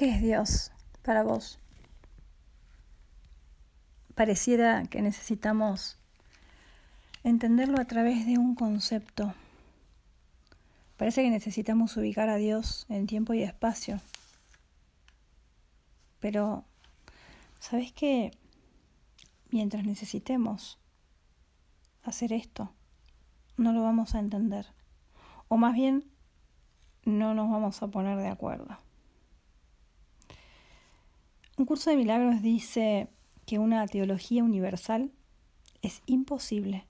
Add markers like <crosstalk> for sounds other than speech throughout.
¿Qué es Dios para vos? Pareciera que necesitamos entenderlo a través de un concepto. Parece que necesitamos ubicar a Dios en tiempo y espacio. Pero, ¿sabes qué? Mientras necesitemos hacer esto, no lo vamos a entender. O más bien, no nos vamos a poner de acuerdo. Un curso de milagros dice que una teología universal es imposible,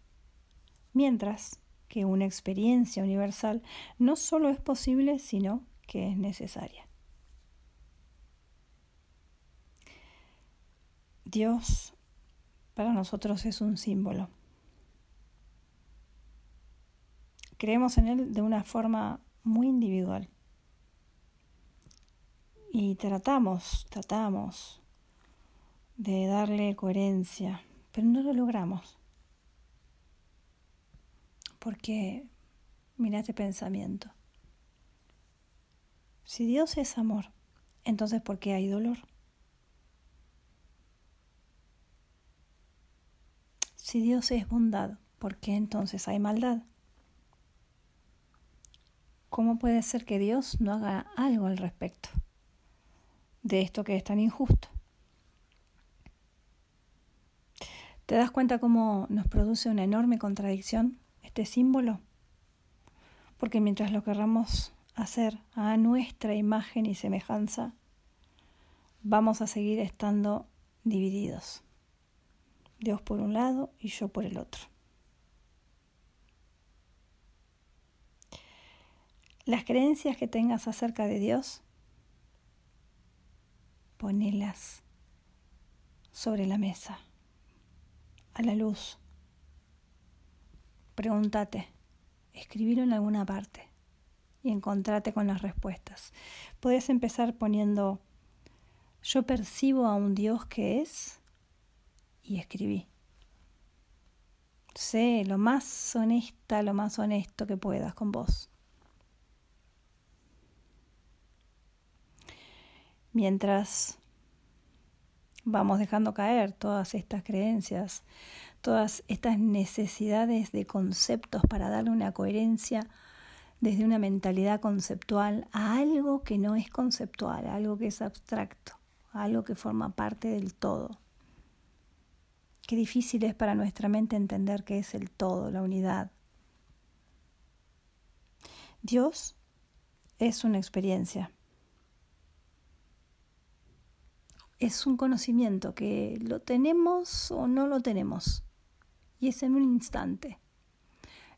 mientras que una experiencia universal no solo es posible, sino que es necesaria. Dios para nosotros es un símbolo. Creemos en Él de una forma muy individual. Y tratamos, tratamos de darle coherencia, pero no lo logramos. Porque, mira este pensamiento. Si Dios es amor, entonces ¿por qué hay dolor? Si Dios es bondad, ¿por qué entonces hay maldad? ¿Cómo puede ser que Dios no haga algo al respecto de esto que es tan injusto? ¿Te das cuenta cómo nos produce una enorme contradicción este símbolo? Porque mientras lo querramos hacer a nuestra imagen y semejanza, vamos a seguir estando divididos. Dios por un lado y yo por el otro. Las creencias que tengas acerca de Dios, ponelas sobre la mesa a la luz. Pregúntate, escribirlo en alguna parte y encontrate con las respuestas. Puedes empezar poniendo, yo percibo a un Dios que es y escribí. Sé lo más honesta, lo más honesto que puedas con vos. Mientras vamos dejando caer todas estas creencias, todas estas necesidades de conceptos para darle una coherencia desde una mentalidad conceptual a algo que no es conceptual, a algo que es abstracto, a algo que forma parte del todo. Qué difícil es para nuestra mente entender qué es el todo, la unidad. Dios es una experiencia. Es un conocimiento que lo tenemos o no lo tenemos. Y es en un instante.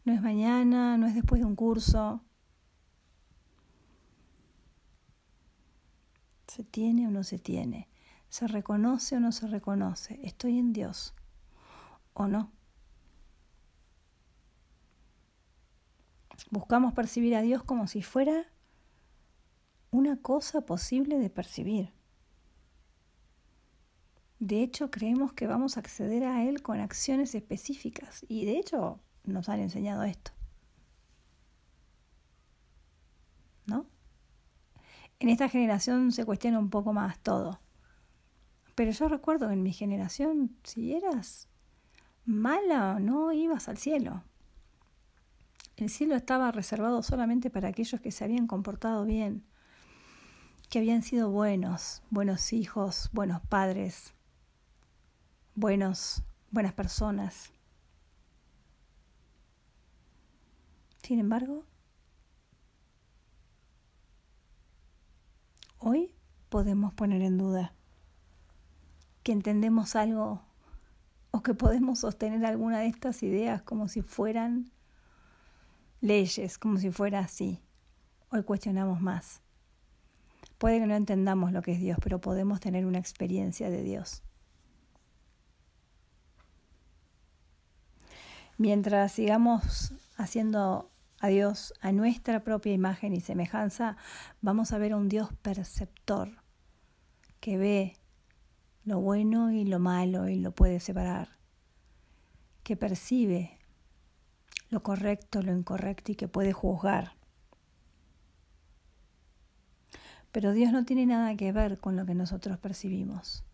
No es mañana, no es después de un curso. ¿Se tiene o no se tiene? ¿Se reconoce o no se reconoce? ¿Estoy en Dios o no? Buscamos percibir a Dios como si fuera una cosa posible de percibir. De hecho, creemos que vamos a acceder a Él con acciones específicas y de hecho nos han enseñado esto. ¿No? En esta generación se cuestiona un poco más todo. Pero yo recuerdo que en mi generación, si eras mala no, ibas al cielo. El cielo estaba reservado solamente para aquellos que se habían comportado bien, que habían sido buenos, buenos hijos, buenos padres, buenos, buenas personas. Sin embargo, hoy podemos poner en duda que entendemos algo o que podemos sostener alguna de estas ideas como si fueran leyes, como si fuera así. Hoy cuestionamos más. Puede que no entendamos lo que es Dios, pero podemos tener una experiencia de Dios. Mientras sigamos haciendo a Dios a nuestra propia imagen y semejanza, vamos a ver a un Dios perceptor que ve lo bueno y lo malo y lo puede separar, que percibe lo correcto, lo incorrecto y que puede juzgar. Pero Dios no tiene nada que ver con lo que nosotros percibimos.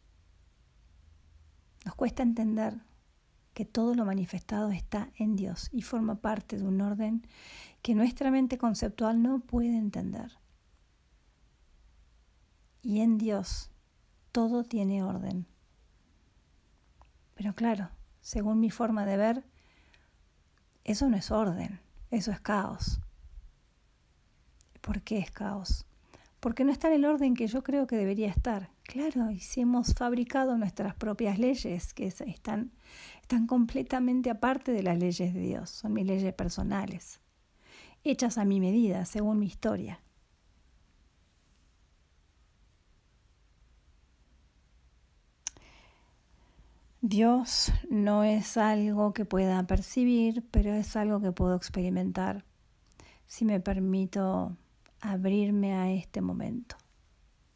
Nos cuesta entender que todo lo manifestado está en Dios y forma parte de un orden que nuestra mente conceptual no puede entender. Y en Dios todo tiene orden. Pero claro, según mi forma de ver, eso no es orden, eso es caos. ¿Por qué es caos? Porque no está en el orden que yo creo que debería estar. Claro, y si hemos fabricado nuestras propias leyes, que están, están completamente aparte de las leyes de Dios, son mis leyes personales, hechas a mi medida, según mi historia. Dios no es algo que pueda percibir, pero es algo que puedo experimentar si me permito abrirme a este momento,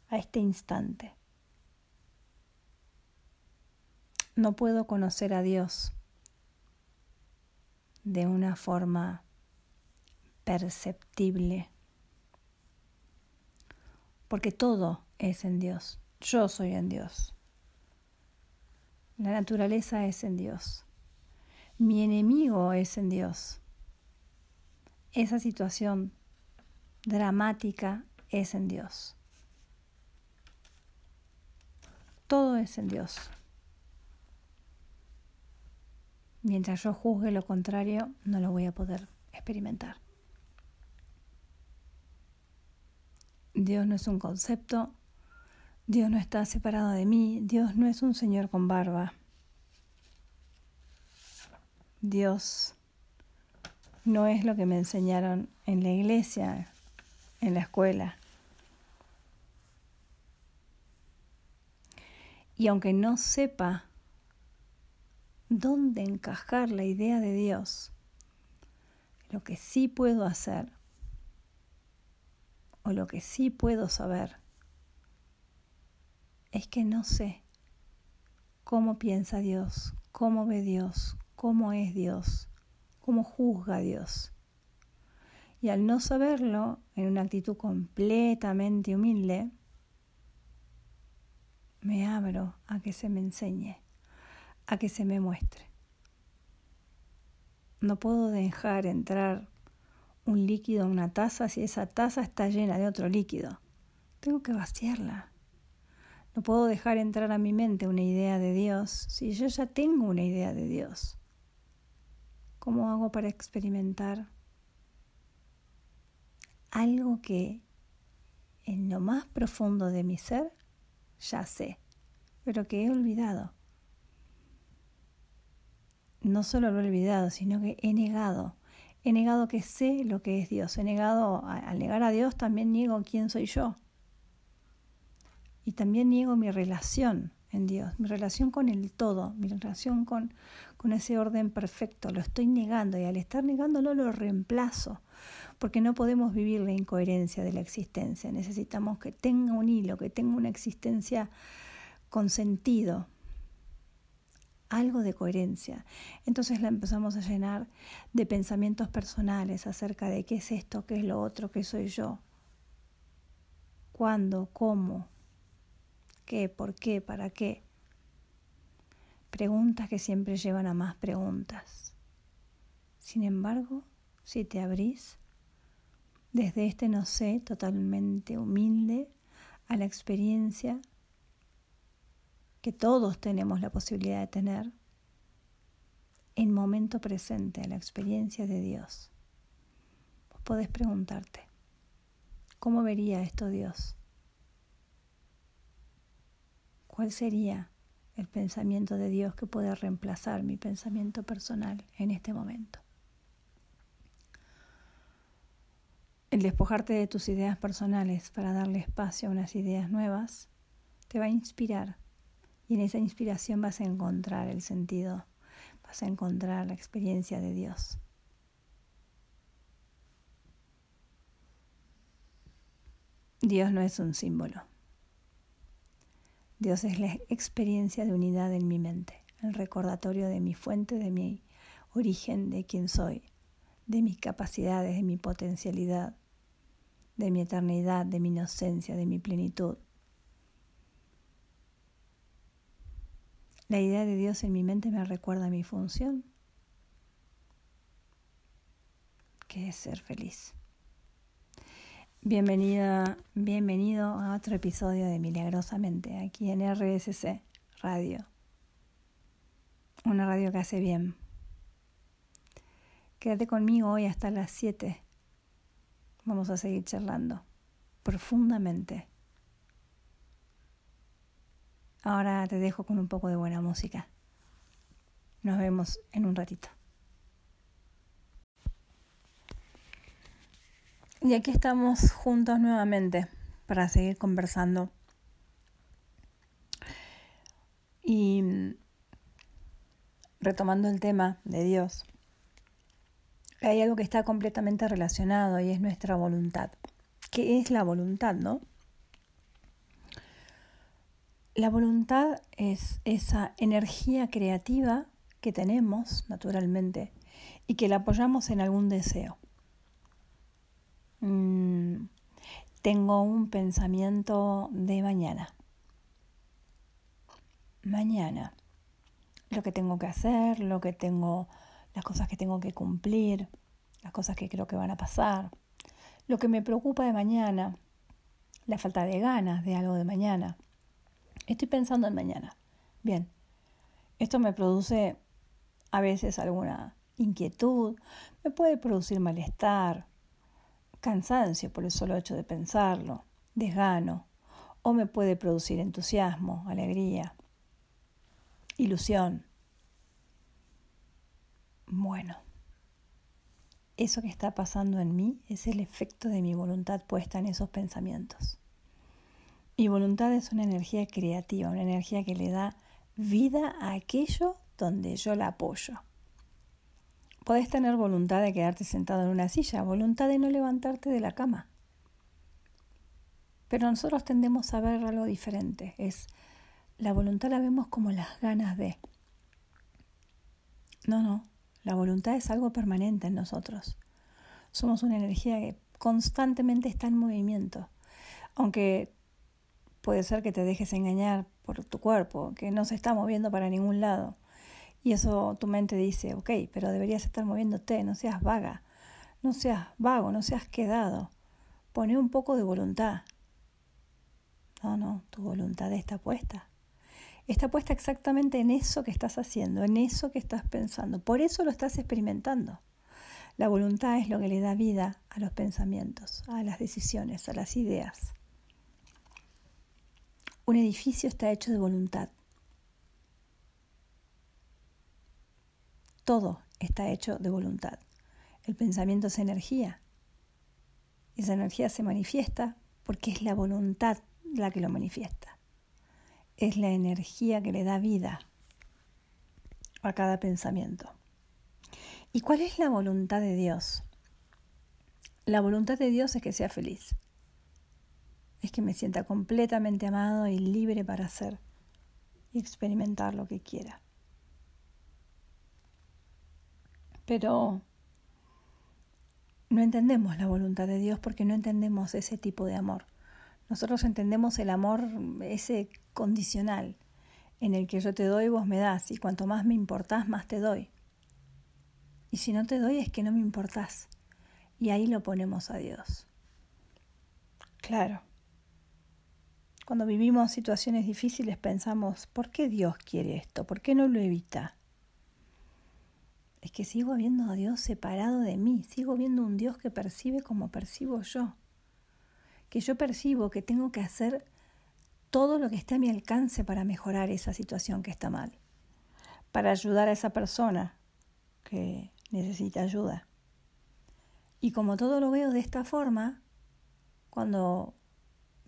a este instante. No puedo conocer a Dios de una forma perceptible, porque todo es en Dios. Yo soy en Dios. La naturaleza es en Dios. Mi enemigo es en Dios. Esa situación dramática es en Dios. Todo es en Dios. Mientras yo juzgue lo contrario, no lo voy a poder experimentar. Dios no es un concepto, Dios no está separado de mí, Dios no es un Señor con barba. Dios no es lo que me enseñaron en la iglesia, en la escuela. Y aunque no sepa dónde encajar la idea de Dios, lo que sí puedo hacer o lo que sí puedo saber es que no sé cómo piensa Dios, cómo ve Dios, cómo es Dios, cómo juzga Dios. Y al no saberlo, en una actitud completamente humilde, me abro a que se me enseñe, a que se me muestre. No puedo dejar entrar un líquido en una taza si esa taza está llena de otro líquido. Tengo que vaciarla. No puedo dejar entrar a mi mente una idea de Dios si yo ya tengo una idea de Dios. ¿Cómo hago para experimentar algo que en lo más profundo de mi ser ya sé, pero que he olvidado? No solo lo he olvidado, sino que he negado. He negado que sé lo que es Dios. He negado, al negar a Dios, también niego quién soy yo. Y también niego mi relación en Dios, mi relación con el todo, mi relación con, con ese orden perfecto. Lo estoy negando y al estar negándolo lo reemplazo, porque no podemos vivir la incoherencia de la existencia. Necesitamos que tenga un hilo, que tenga una existencia con sentido, algo de coherencia. Entonces la empezamos a llenar de pensamientos personales acerca de qué es esto, qué es lo otro, qué soy yo, cuándo, cómo, ¿Qué? ¿Por qué? ¿Para qué? Preguntas que siempre llevan a más preguntas. Sin embargo, si te abrís desde este no sé totalmente humilde a la experiencia que todos tenemos la posibilidad de tener en momento presente a la experiencia de Dios. Vos podés preguntarte, ¿cómo vería esto Dios? ¿Cuál sería el pensamiento de Dios que puede reemplazar mi pensamiento personal en este momento? El despojarte de tus ideas personales para darle espacio a unas ideas nuevas te va a inspirar y en esa inspiración vas a encontrar el sentido, vas a encontrar la experiencia de Dios. Dios no es un símbolo. Dios es la experiencia de unidad en mi mente, el recordatorio de mi fuente, de mi origen, de quién soy, de mis capacidades, de mi potencialidad, de mi eternidad, de mi inocencia, de mi plenitud. La idea de Dios en mi mente me recuerda mi función, que es ser feliz. Bienvenida, bienvenido a otro episodio de Milagrosamente, aquí en RSC Radio. Una radio que hace bien. Quédate conmigo hoy hasta las 7. Vamos a seguir charlando profundamente. Ahora te dejo con un poco de buena música. Nos vemos en un ratito. Y aquí estamos juntos nuevamente para seguir conversando. Y retomando el tema de Dios, hay algo que está completamente relacionado y es nuestra voluntad. ¿Qué es la voluntad, no? La voluntad es esa energía creativa que tenemos naturalmente y que la apoyamos en algún deseo. Mm, tengo un pensamiento de mañana. Mañana. Lo que tengo que hacer, lo que tengo, las cosas que tengo que cumplir, las cosas que creo que van a pasar. Lo que me preocupa de mañana, la falta de ganas de algo de mañana Estoy pensando en mañana. Bien, esto me produce a veces alguna inquietud, me puede producir malestar, cansancio por el solo hecho de pensarlo, desgano, o me puede producir entusiasmo, alegría, ilusión. Bueno, eso que está pasando en mí es el efecto de mi voluntad puesta en esos pensamientos. Mi voluntad es una energía creativa, una energía que le da vida a aquello donde yo la apoyo. Podés tener voluntad de quedarte sentado en una silla, voluntad de no levantarte de la cama. Pero nosotros tendemos a ver algo diferente. Es la voluntad la vemos como las ganas de. No, no. La voluntad es algo permanente en nosotros. Somos una energía que constantemente está en movimiento. Aunque Puede ser que te dejes engañar por tu cuerpo, que no se está moviendo para ningún lado. Y eso tu mente dice, ok, pero deberías estar moviéndote, no seas vaga, no seas vago, no seas quedado. Pone un poco de voluntad. No, no, tu voluntad está puesta. Está puesta exactamente en eso que estás haciendo, en eso que estás pensando. Por eso lo estás experimentando. La voluntad es lo que le da vida a los pensamientos, a las decisiones, a las ideas. Un edificio está hecho de voluntad. Todo está hecho de voluntad. El pensamiento es energía. Esa energía se manifiesta porque es la voluntad la que lo manifiesta. Es la energía que le da vida a cada pensamiento. ¿Y cuál es la voluntad de Dios? La voluntad de Dios es que sea feliz es que me sienta completamente amado y libre para hacer y experimentar lo que quiera. Pero no entendemos la voluntad de Dios porque no entendemos ese tipo de amor. Nosotros entendemos el amor ese condicional, en el que yo te doy, vos me das, y cuanto más me importás, más te doy. Y si no te doy es que no me importás. Y ahí lo ponemos a Dios. Claro. Cuando vivimos situaciones difíciles pensamos, ¿por qué Dios quiere esto? ¿Por qué no lo evita? Es que sigo viendo a Dios separado de mí, sigo viendo un Dios que percibe como percibo yo, que yo percibo que tengo que hacer todo lo que esté a mi alcance para mejorar esa situación que está mal, para ayudar a esa persona que necesita ayuda. Y como todo lo veo de esta forma, cuando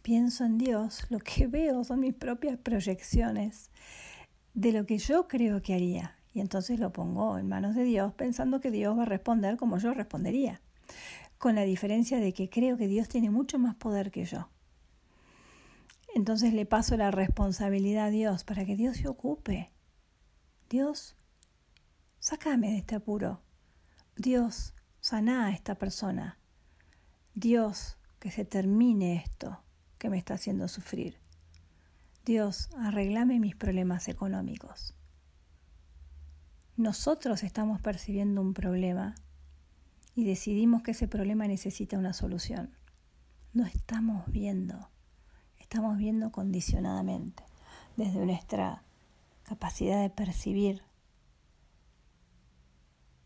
pienso en Dios, lo que veo son mis propias proyecciones de lo que yo creo que haría. Y entonces lo pongo en manos de Dios pensando que Dios va a responder como yo respondería. Con la diferencia de que creo que Dios tiene mucho más poder que yo. Entonces le paso la responsabilidad a Dios para que Dios se ocupe. Dios, sácame de este apuro. Dios, sana a esta persona. Dios, que se termine esto que me está haciendo sufrir. Dios, arreglame mis problemas económicos. Nosotros estamos percibiendo un problema y decidimos que ese problema necesita una solución. No estamos viendo, estamos viendo condicionadamente, desde nuestra capacidad de percibir.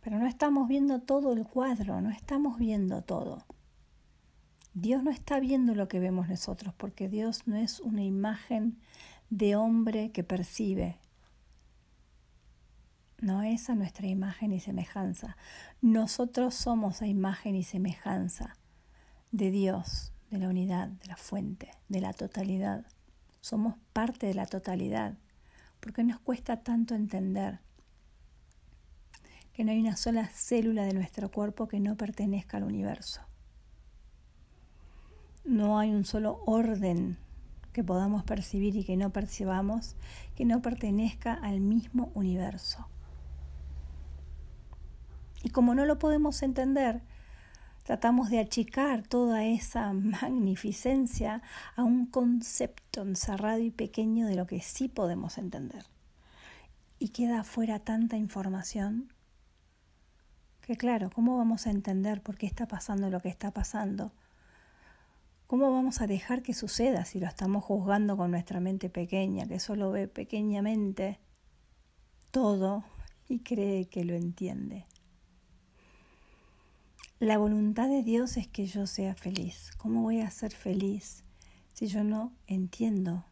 Pero no estamos viendo todo el cuadro, no estamos viendo todo. Dios no está viendo lo que vemos nosotros, porque Dios no es una imagen de hombre que percibe. No es a nuestra imagen y semejanza. Nosotros somos a imagen y semejanza de Dios, de la unidad, de la fuente, de la totalidad. Somos parte de la totalidad. porque nos cuesta tanto entender que no hay una sola célula de nuestro cuerpo que no pertenezca al universo? No hay un solo orden que podamos percibir y que no percibamos que no pertenezca al mismo universo. Y como no lo podemos entender, tratamos de achicar toda esa magnificencia a un concepto encerrado y pequeño de lo que sí podemos entender. Y queda fuera tanta información que claro, ¿cómo vamos a entender por qué está pasando lo que está pasando? ¿Cómo vamos a dejar que suceda si lo estamos juzgando con nuestra mente pequeña, que solo ve pequeñamente todo y cree que lo entiende? La voluntad de Dios es que yo sea feliz. ¿Cómo voy a ser feliz si yo no entiendo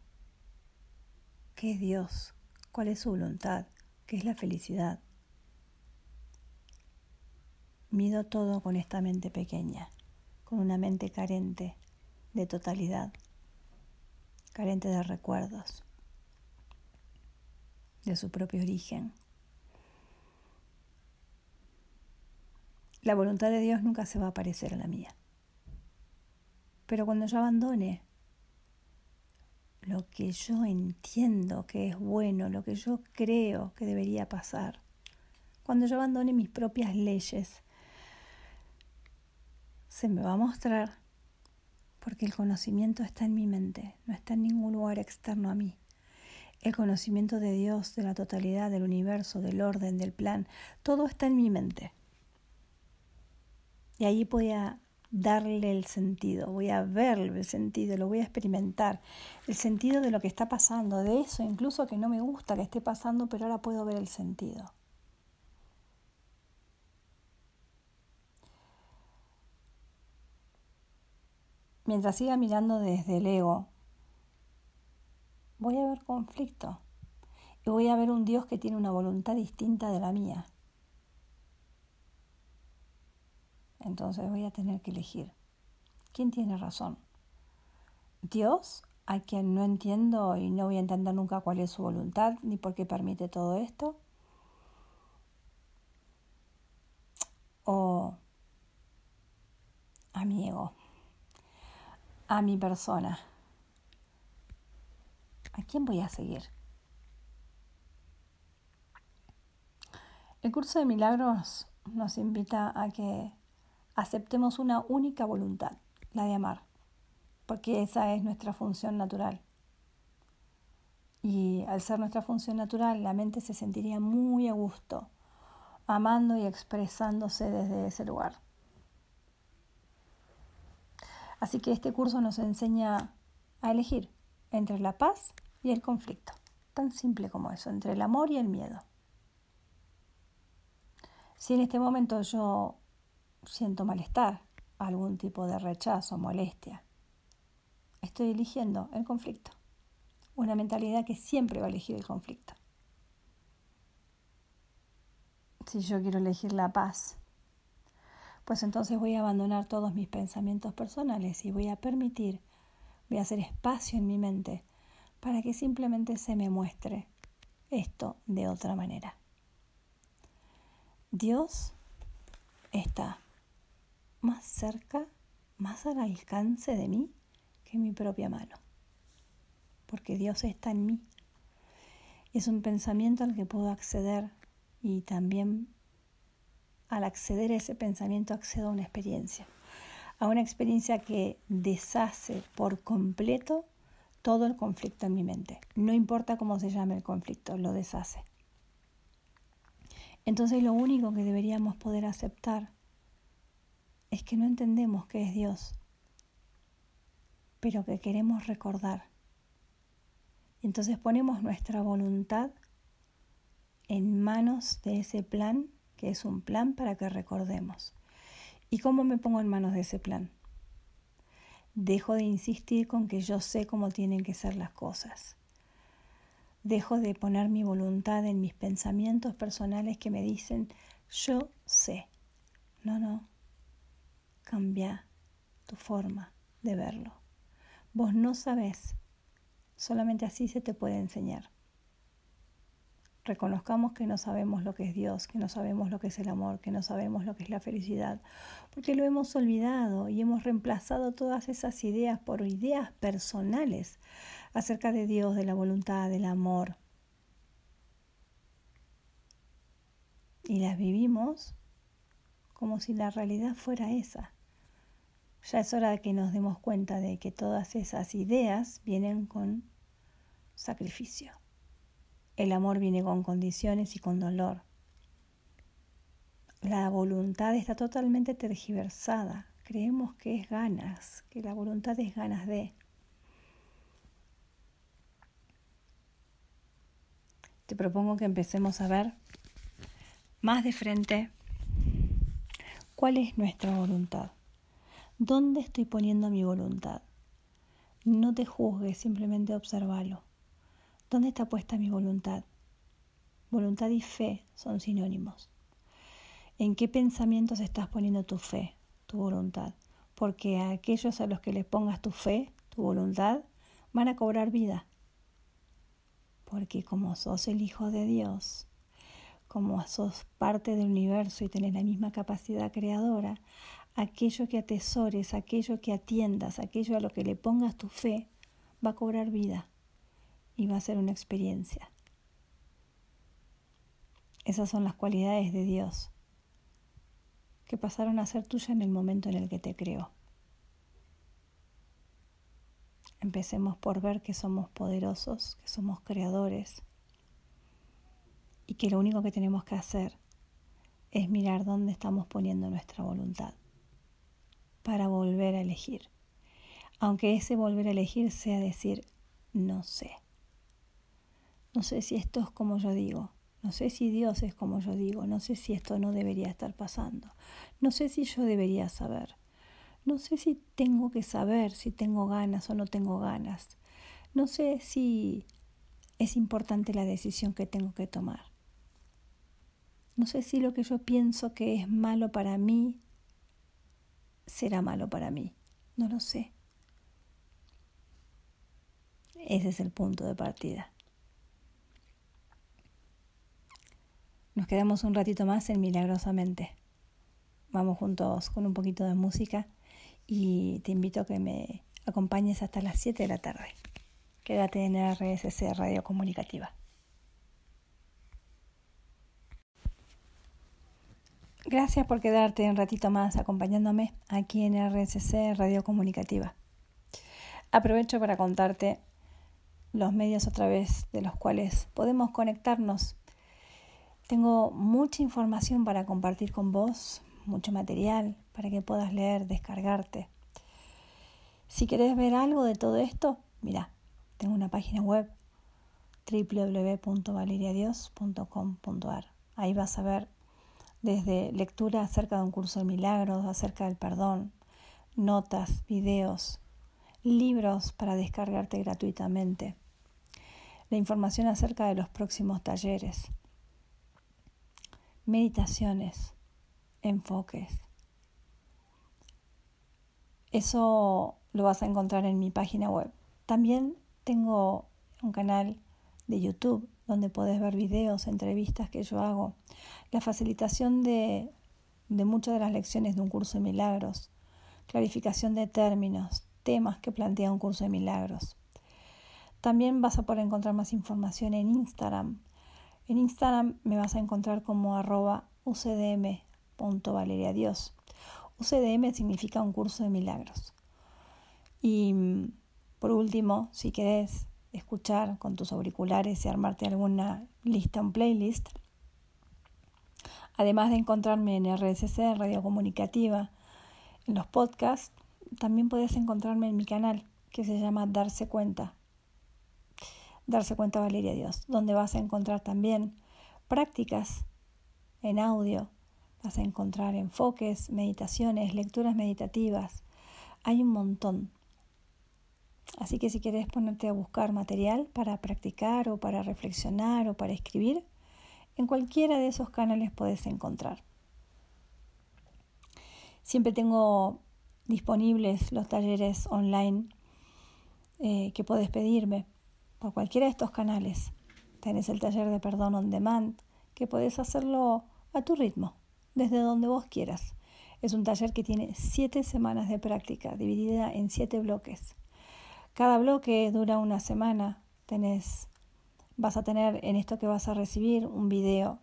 qué es Dios? ¿Cuál es su voluntad? ¿Qué es la felicidad? Mido todo con esta mente pequeña, con una mente carente de totalidad, carente de recuerdos, de su propio origen. La voluntad de Dios nunca se va a parecer a la mía. Pero cuando yo abandone lo que yo entiendo que es bueno, lo que yo creo que debería pasar, cuando yo abandone mis propias leyes, se me va a mostrar porque el conocimiento está en mi mente, no está en ningún lugar externo a mí. El conocimiento de Dios, de la totalidad, del universo, del orden, del plan, todo está en mi mente. Y ahí voy a darle el sentido, voy a ver el sentido, lo voy a experimentar, el sentido de lo que está pasando, de eso incluso que no me gusta que esté pasando, pero ahora puedo ver el sentido. mientras siga mirando desde el ego, voy a ver conflicto y voy a ver un Dios que tiene una voluntad distinta de la mía. Entonces voy a tener que elegir. ¿Quién tiene razón? ¿Dios, a quien no entiendo y no voy a entender nunca cuál es su voluntad ni por qué permite todo esto? ¿O a mi ego? a mi persona. ¿A quién voy a seguir? El curso de milagros nos invita a que aceptemos una única voluntad, la de amar, porque esa es nuestra función natural. Y al ser nuestra función natural, la mente se sentiría muy a gusto, amando y expresándose desde ese lugar. Así que este curso nos enseña a elegir entre la paz y el conflicto. Tan simple como eso, entre el amor y el miedo. Si en este momento yo siento malestar, algún tipo de rechazo, molestia, estoy eligiendo el conflicto. Una mentalidad que siempre va a elegir el conflicto. Si yo quiero elegir la paz, pues entonces voy a abandonar todos mis pensamientos personales y voy a permitir, voy a hacer espacio en mi mente para que simplemente se me muestre esto de otra manera. Dios está más cerca, más al alcance de mí que mi propia mano, porque Dios está en mí. Es un pensamiento al que puedo acceder y también al acceder a ese pensamiento accedo a una experiencia. a una experiencia que deshace por completo todo el conflicto en mi mente. No importa cómo se llame el conflicto, lo deshace. Entonces lo único que deberíamos poder aceptar es que no entendemos qué es Dios, pero que queremos recordar. Entonces ponemos nuestra voluntad en manos de ese plan, que es un plan para que recordemos. ¿Y cómo me pongo en manos de ese plan? Dejo de insistir con que yo sé cómo tienen que ser las cosas. Dejo de poner mi voluntad en mis pensamientos personales que me dicen yo sé. No, no. Cambia tu forma de verlo. Vos no sabés. Solamente así se te puede enseñar reconozcamos que no sabemos lo que es Dios, que no sabemos lo que es el amor, que no sabemos lo que es la felicidad, porque lo hemos olvidado y hemos reemplazado todas esas ideas por ideas personales acerca de Dios, de la voluntad, del amor. Y las vivimos como si la realidad fuera esa. Ya es hora de que nos demos cuenta de que todas esas ideas vienen con sacrificio. El amor viene con condiciones y con dolor. La voluntad está totalmente tergiversada. Creemos que es ganas, que la voluntad es ganas de. Te propongo que empecemos a ver más de frente cuál es nuestra voluntad. ¿Dónde estoy poniendo mi voluntad? No te juzgues, simplemente observalo. ¿Dónde está puesta mi voluntad? Voluntad y fe son sinónimos. ¿En qué pensamientos estás poniendo tu fe, tu voluntad? Porque a aquellos a los que les pongas tu fe, tu voluntad, van a cobrar vida. Porque como sos el Hijo de Dios, como sos parte del universo y tenés la misma capacidad creadora, aquello que atesores, aquello que atiendas, aquello a lo que le pongas tu fe, va a cobrar vida y va a ser una experiencia. Esas son las cualidades de Dios que pasaron a ser tuyas en el momento en el que te creó. Empecemos por ver que somos poderosos, que somos creadores y que lo único que tenemos que hacer es mirar dónde estamos poniendo nuestra voluntad para volver a elegir. Aunque ese volver a elegir sea decir no sé. No sé si esto es como yo digo. No sé si Dios es como yo digo. No sé si esto no debería estar pasando. No sé si yo debería saber. No sé si tengo que saber si tengo ganas o no tengo ganas. No sé si es importante la decisión que tengo que tomar. No sé si lo que yo pienso que es malo para mí será malo para mí. No lo sé. Ese es el punto de partida. Nos quedamos un ratito más en Milagrosamente. Vamos juntos con un poquito de música y te invito a que me acompañes hasta las 7 de la tarde. Quédate en RSC Radio Comunicativa. Gracias por quedarte un ratito más acompañándome aquí en RSC Radio Comunicativa. Aprovecho para contarte los medios a través de los cuales podemos conectarnos tengo mucha información para compartir con vos, mucho material para que puedas leer, descargarte. Si querés ver algo de todo esto, mira, tengo una página web www.valeriadios.com.ar. Ahí vas a ver desde lectura acerca de un curso de milagros, acerca del perdón, notas, videos, libros para descargarte gratuitamente, la información acerca de los próximos talleres meditaciones, enfoques. Eso lo vas a encontrar en mi página web. También tengo un canal de YouTube donde puedes ver videos, entrevistas que yo hago, la facilitación de, de muchas de las lecciones de un curso de milagros, clarificación de términos, temas que plantea un curso de milagros. También vas a poder encontrar más información en Instagram, en Instagram me vas a encontrar como arroba ucdm.valeriadios UCDM significa un curso de milagros. Y mm, por último, si querés escuchar con tus auriculares y armarte alguna lista, un playlist, además de encontrarme en RSC, Radio Comunicativa, en los podcasts, también puedes encontrarme en mi canal que se llama Darse Cuenta. Darse Cuenta Valeria Dios, donde vas a encontrar también prácticas en audio, vas a encontrar enfoques, meditaciones, lecturas meditativas. Hay un montón. Así que si quieres ponerte a buscar material para practicar o para reflexionar o para escribir, en cualquiera de esos canales puedes encontrar. Siempre tengo disponibles los talleres online eh, que puedes pedirme por cualquiera de estos canales. Tenés el taller de perdón on demand, que puedes hacerlo a tu ritmo, desde donde vos quieras. Es un taller que tiene siete semanas de práctica, dividida en siete bloques. Cada bloque dura una semana. Tenés, vas a tener en esto que vas a recibir un video,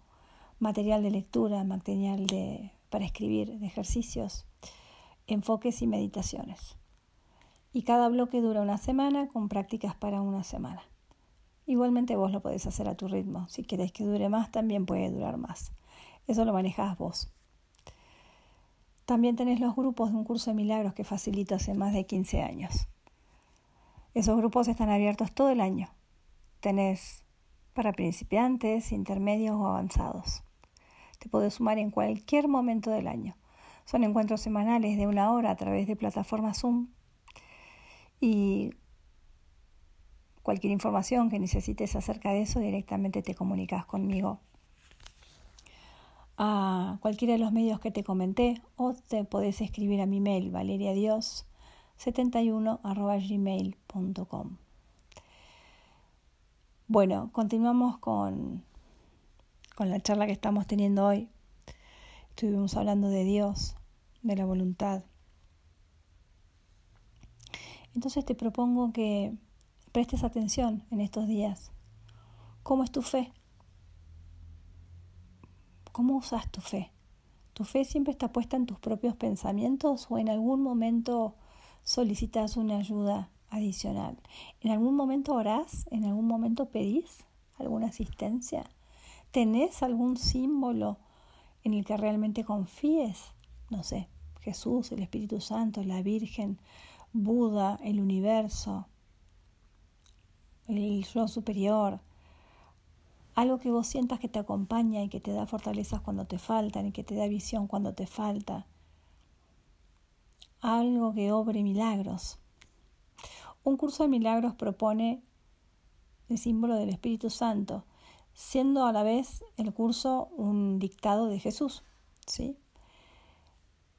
material de lectura, material de, para escribir, de ejercicios, enfoques y meditaciones. Y cada bloque dura una semana con prácticas para una semana. Igualmente vos lo podés hacer a tu ritmo. Si querés que dure más, también puede durar más. Eso lo manejas vos. También tenés los grupos de un curso de milagros que facilito hace más de 15 años. Esos grupos están abiertos todo el año. Tenés para principiantes, intermedios o avanzados. Te podés sumar en cualquier momento del año. Son encuentros semanales de una hora a través de plataforma Zoom. Y cualquier información que necesites acerca de eso, directamente te comunicas conmigo a cualquiera de los medios que te comenté o te podés escribir a mi mail valeriadios71 Bueno, continuamos con, con la charla que estamos teniendo hoy. Estuvimos hablando de Dios, de la voluntad. Entonces te propongo que prestes atención en estos días. ¿Cómo es tu fe? ¿Cómo usas tu fe? ¿Tu fe siempre está puesta en tus propios pensamientos o en algún momento solicitas una ayuda adicional? ¿En algún momento orás? ¿En algún momento pedís alguna asistencia? ¿Tenés algún símbolo en el que realmente confíes? No sé, Jesús, el Espíritu Santo, la Virgen, Buda, el universo, el yo superior, algo que vos sientas que te acompaña y que te da fortalezas cuando te faltan y que te da visión cuando te falta. Algo que obre milagros. Un curso de milagros propone el símbolo del Espíritu Santo, siendo a la vez el curso un dictado de Jesús. ¿sí?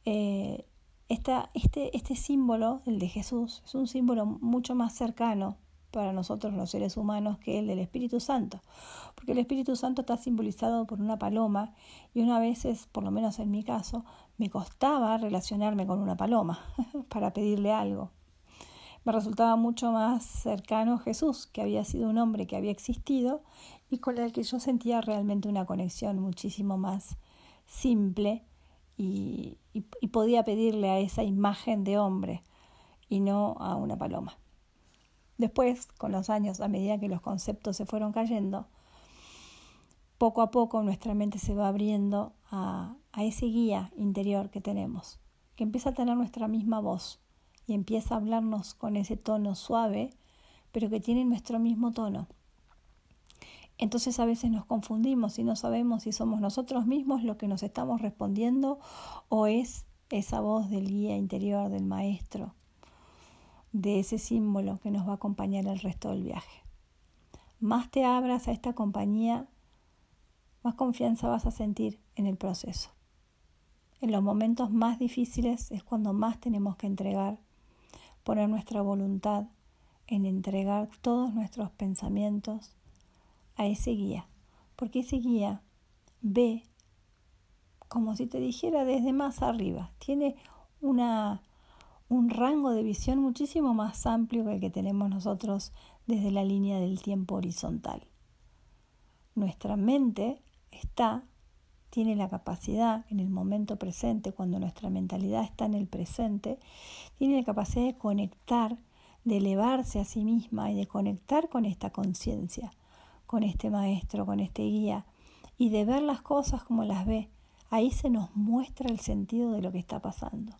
Eh, este, este símbolo, el de Jesús, es un símbolo mucho más cercano para nosotros los seres humanos que el del Espíritu Santo, porque el Espíritu Santo está simbolizado por una paloma y una veces, por lo menos en mi caso, me costaba relacionarme con una paloma <laughs> para pedirle algo. Me resultaba mucho más cercano Jesús, que había sido un hombre que había existido y con el que yo sentía realmente una conexión muchísimo más simple y, y podía pedirle a esa imagen de hombre y no a una paloma. Después, con los años, a medida que los conceptos se fueron cayendo, poco a poco nuestra mente se va abriendo a, ese guía interior que tenemos, que empieza a tener nuestra misma voz y empieza a hablarnos con ese tono suave, pero que tiene nuestro mismo tono. Entonces a veces nos confundimos y no sabemos si somos nosotros mismos los que nos estamos respondiendo o es esa voz del guía interior, del maestro de ese símbolo que nos va a acompañar el resto del viaje. Más te abras a esta compañía, más confianza vas a sentir en el proceso. En los momentos más difíciles es cuando más tenemos que entregar, poner nuestra voluntad en entregar todos nuestros pensamientos a ese guía, porque ese guía ve como si te dijera desde más arriba, tiene una un rango de visión muchísimo más amplio que el que tenemos nosotros desde la línea del tiempo horizontal. Nuestra mente está, tiene la capacidad en el momento presente, cuando nuestra mentalidad está en el presente, tiene la capacidad de conectar, de elevarse a sí misma y de conectar con esta conciencia, con este maestro, con este guía, y de ver las cosas como las ve. Ahí se nos muestra el sentido de lo que está pasando.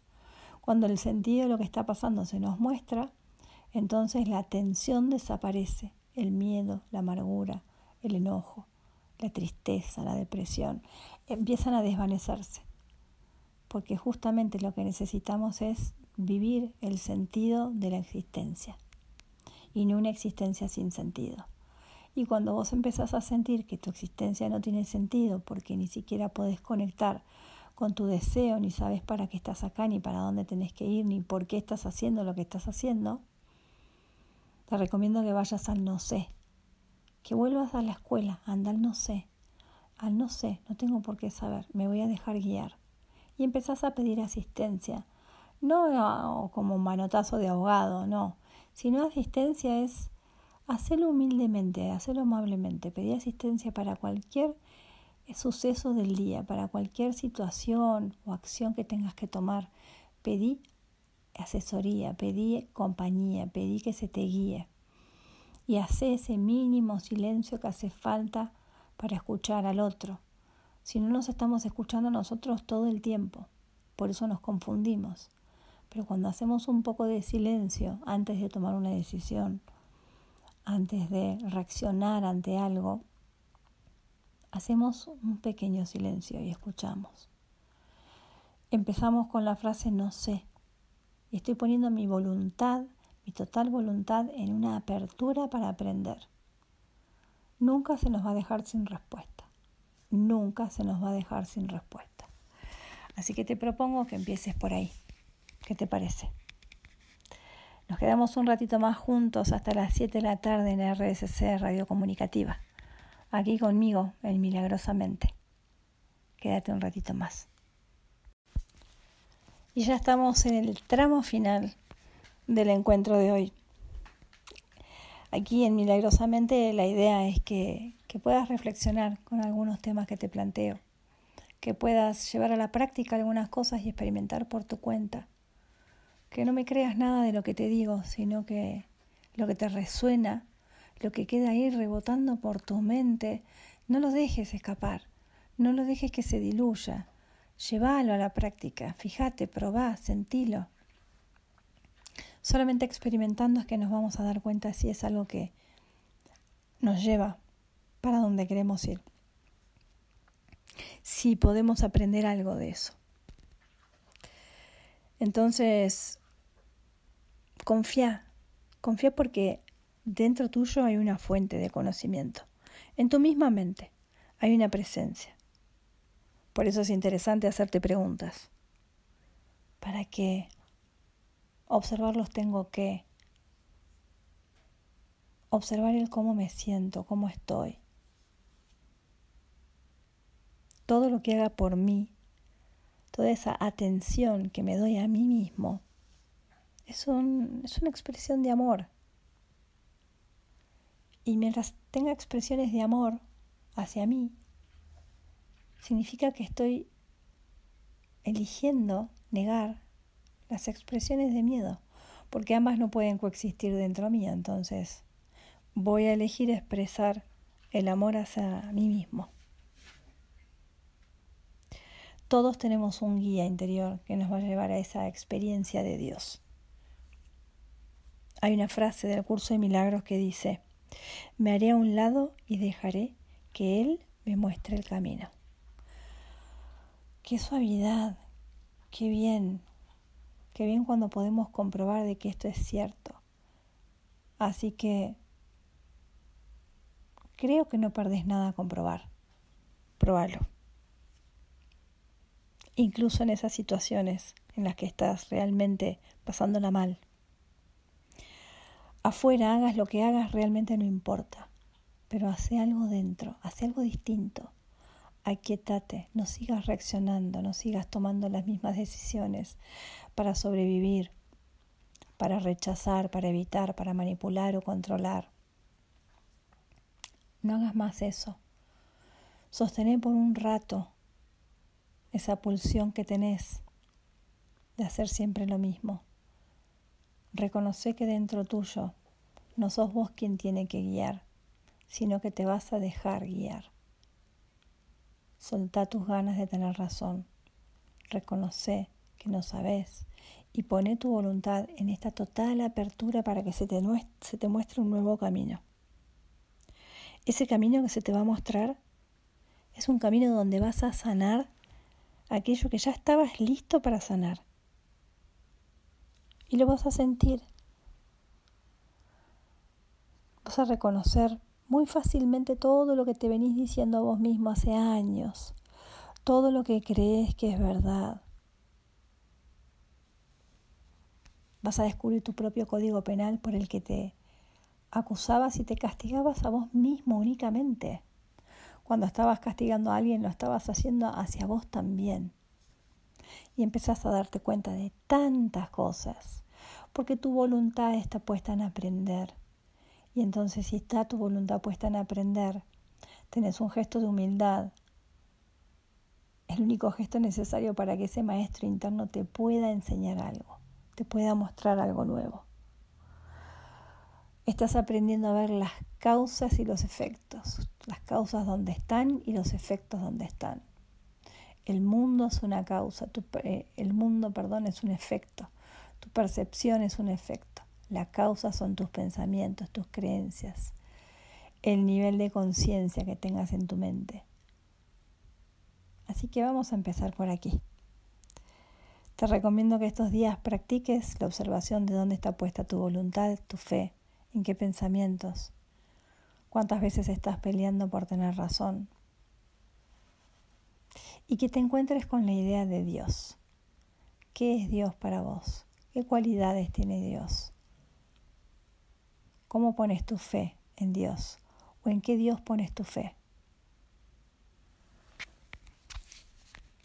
Cuando el sentido de lo que está pasando se nos muestra, entonces la tensión desaparece, el miedo, la amargura, el enojo, la tristeza, la depresión, empiezan a desvanecerse. Porque justamente lo que necesitamos es vivir el sentido de la existencia y no una existencia sin sentido. Y cuando vos empezás a sentir que tu existencia no tiene sentido porque ni siquiera podés conectar con tu deseo, ni sabes para qué estás acá, ni para dónde tenés que ir, ni por qué estás haciendo lo que estás haciendo, te recomiendo que vayas al no sé, que vuelvas a la escuela, anda al no sé, al no sé, no tengo por qué saber, me voy a dejar guiar. Y empezás a pedir asistencia, no como manotazo de abogado, no, sino asistencia es hacerlo humildemente, hacerlo amablemente, pedir asistencia para cualquier suceso del día, para cualquier situación o acción que tengas que tomar. Pedí asesoría, pedí compañía, pedí que se te guíe. Y hace ese mínimo silencio que hace falta para escuchar al otro. Si no nos estamos escuchando nosotros todo el tiempo, por eso nos confundimos. Pero cuando hacemos un poco de silencio antes de tomar una decisión, antes de reaccionar ante algo, hacemos un pequeño silencio y escuchamos. Empezamos con la frase no sé. Estoy poniendo mi voluntad, mi total voluntad en una apertura para aprender. Nunca se nos va a dejar sin respuesta. Nunca se nos va a dejar sin respuesta. Así que te propongo que empieces por ahí. ¿Qué te parece? Nos quedamos un ratito más juntos hasta las 7 de la tarde en RSC Radio Comunicativa. Aquí conmigo, en Milagrosamente. Quédate un ratito más. Y ya estamos en el tramo final del encuentro de hoy. Aquí en Milagrosamente la idea es que, que puedas reflexionar con algunos temas que te planteo, que puedas llevar a la práctica algunas cosas y experimentar por tu cuenta que no me creas nada de lo que te digo, sino que lo que te resuena, lo que queda ahí rebotando por tu mente, no lo dejes escapar, no lo dejes que se diluya, llévalo a la práctica, fíjate, probá, sentilo. Solamente experimentando es que nos vamos a dar cuenta si es algo que nos lleva para donde queremos ir. Si podemos aprender algo de eso. Entonces, Confía, confía porque dentro tuyo hay una fuente de conocimiento. En tu misma mente hay una presencia. Por eso es interesante hacerte preguntas. ¿Para qué? Observarlos tengo que. Observar el cómo me siento, cómo estoy. Todo lo que haga por mí, toda esa atención que me doy a mí mismo, es, es una expresión de amor. Y mientras tenga expresiones de amor hacia mí, significa que estoy eligiendo negar las expresiones de miedo, porque ambas no pueden coexistir dentro mío, entonces voy a elegir expresar el amor hacia mí mismo. Todos tenemos un guía interior que nos va a llevar a esa experiencia de Dios. Hay una frase del curso de milagros que dice, me haré a un lado y dejaré que Él me muestre el camino. Qué suavidad, qué bien, qué bien cuando podemos comprobar de que esto es cierto. Así que creo que no perdés nada a comprobar. Probalo. Incluso en esas situaciones en las que estás realmente pasándola mal afuera hagas lo que hagas, realmente no importa. Pero hace algo dentro, hace algo distinto. Aquietate, no sigas reaccionando, no sigas tomando las mismas decisiones para sobrevivir, para rechazar, para evitar, para manipular o controlar. No hagas más eso. Sostener por un rato esa pulsión que tenés de hacer siempre lo mismo. Reconoce que dentro tuyo no sos vos quien tiene que guiar, sino que te vas a dejar guiar. Soltá tus ganas de tener razón. Reconoce que no sabes y pone tu voluntad en esta total apertura para que se te, se te muestre un nuevo camino. Ese camino que se te va a mostrar es un camino donde vas a sanar aquello que ya estabas listo para sanar. Y lo vas a sentir. Vas a reconocer muy fácilmente todo lo que te venís diciendo a vos mismo hace años, todo lo que crees que es verdad. Vas a descubrir tu propio código penal por el que te acusabas y te castigabas a vos mismo únicamente. Cuando estabas castigando a alguien, lo estabas haciendo hacia vos también. Y empezás a darte cuenta de tantas cosas, porque tu voluntad está puesta en aprender. Y entonces si está tu voluntad puesta en aprender, tenés un gesto de humildad, el único gesto necesario para que ese maestro interno te pueda enseñar algo, te pueda mostrar algo nuevo. Estás aprendiendo a ver las causas y los efectos, las causas donde están y los efectos donde están. El mundo es una causa, eh, el mundo, perdón, es un efecto, tu percepción es un efecto, la causa son tus pensamientos, tus creencias, el nivel de conciencia que tengas en tu mente. Así que vamos a empezar por aquí. Te recomiendo que estos días practiques la observación de dónde está puesta tu voluntad, tu fe, en qué pensamientos, cuántas veces estás peleando por tener razón. Y que te encuentres con la idea de Dios. ¿Qué es Dios para vos? ¿Qué cualidades tiene Dios? ¿Cómo pones tu fe en Dios? ¿O en qué Dios pones tu fe?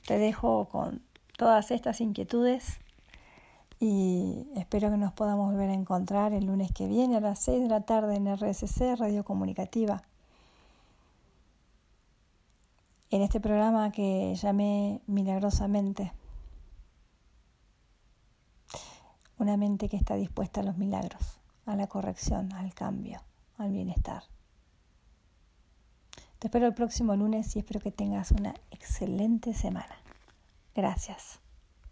Te dejo con todas estas inquietudes y espero que nos podamos volver a encontrar el lunes que viene a las 6 de la tarde en RSC, Radio Comunicativa. En este programa que llamé Milagrosamente. Una mente que está dispuesta a los milagros, a la corrección, al cambio, al bienestar. Te espero el próximo lunes y espero que tengas una excelente semana. Gracias.